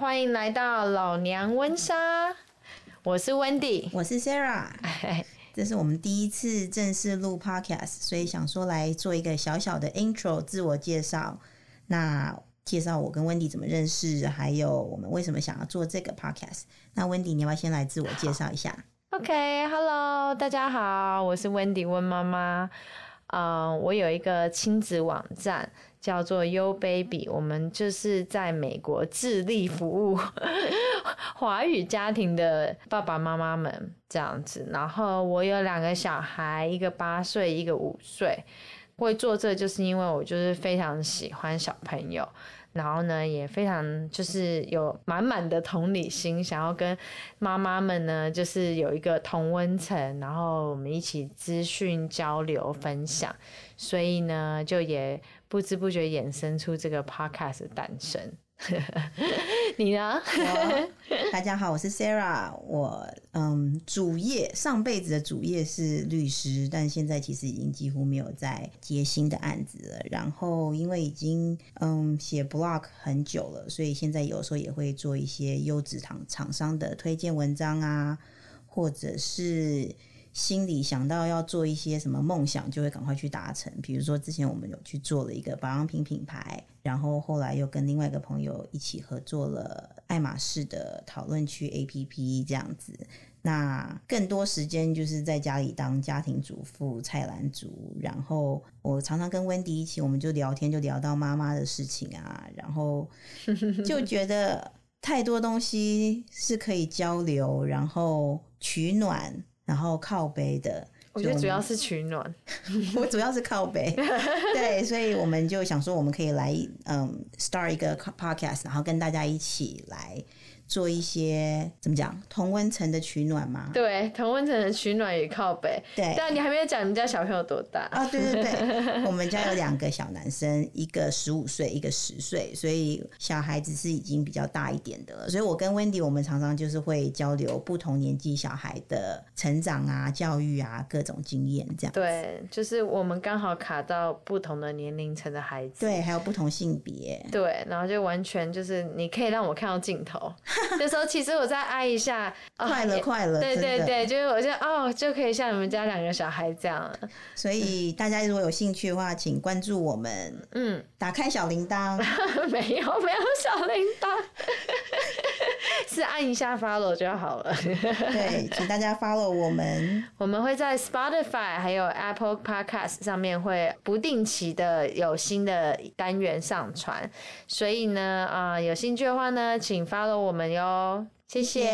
欢迎来到老娘温莎，我是 Wendy，我是 Sarah，这是我们第一次正式录 Podcast，所以想说来做一个小小的 Intro 自我介绍。那介绍我跟 Wendy 怎么认识，还有我们为什么想要做这个 Podcast。那 Wendy，你要不要先来自我介绍一下？OK，Hello，、okay, 大家好，我是 Wendy 温妈妈。嗯、我有一个亲子网站叫做 U Baby，我们就是在美国致力服务 华语家庭的爸爸妈妈们这样子。然后我有两个小孩，一个八岁，一个五岁。会做这就是因为我就是非常喜欢小朋友。然后呢，也非常就是有满满的同理心，想要跟妈妈们呢，就是有一个同温层，然后我们一起资讯交流分享，所以呢，就也不知不觉衍生出这个 podcast 的诞生。你呢？大家好，我是 Sarah。我嗯，主业上辈子的主业是律师，但现在其实已经几乎没有在接新的案子了。然后因为已经嗯写 blog 很久了，所以现在有时候也会做一些优质厂厂商的推荐文章啊，或者是。心里想到要做一些什么梦想，就会赶快去达成。比如说，之前我们有去做了一个保养品品牌，然后后来又跟另外一个朋友一起合作了爱马仕的讨论区 APP 这样子。那更多时间就是在家里当家庭主妇、菜篮族。然后我常常跟 Wendy 一起，我们就聊天，就聊到妈妈的事情啊，然后就觉得太多东西是可以交流，然后取暖。然后靠背的，我觉得主要是取暖，我主要是靠背，对，所以我们就想说，我们可以来嗯，start 一个 podcast，然后跟大家一起来。做一些怎么讲同温层的取暖吗？对，同温层的取暖也靠北。对，但你还没有讲你们家小朋友多大啊？对对对，我们家有两个小男生，一个十五岁，一个十岁，所以小孩子是已经比较大一点的了。所以我跟 Wendy，我们常常就是会交流不同年纪小孩的成长啊、教育啊各种经验这样。对，就是我们刚好卡到不同的年龄层的孩子，对，还有不同性别，对，然后就完全就是你可以让我看到镜头。就说其实我再挨一下，快了快了，对对对，就是我就哦就可以像你们家两个小孩这样。所以大家如果有兴趣的话，请关注我们，嗯，打开小铃铛，没有没有小铃铛，是按一下 follow 就好了。对，请大家 follow 我们，我们会在 Spotify 还有 Apple Podcast 上面会不定期的有新的单元上传，所以呢，啊、呃，有兴趣的话呢，请 follow 我们哟。谢谢。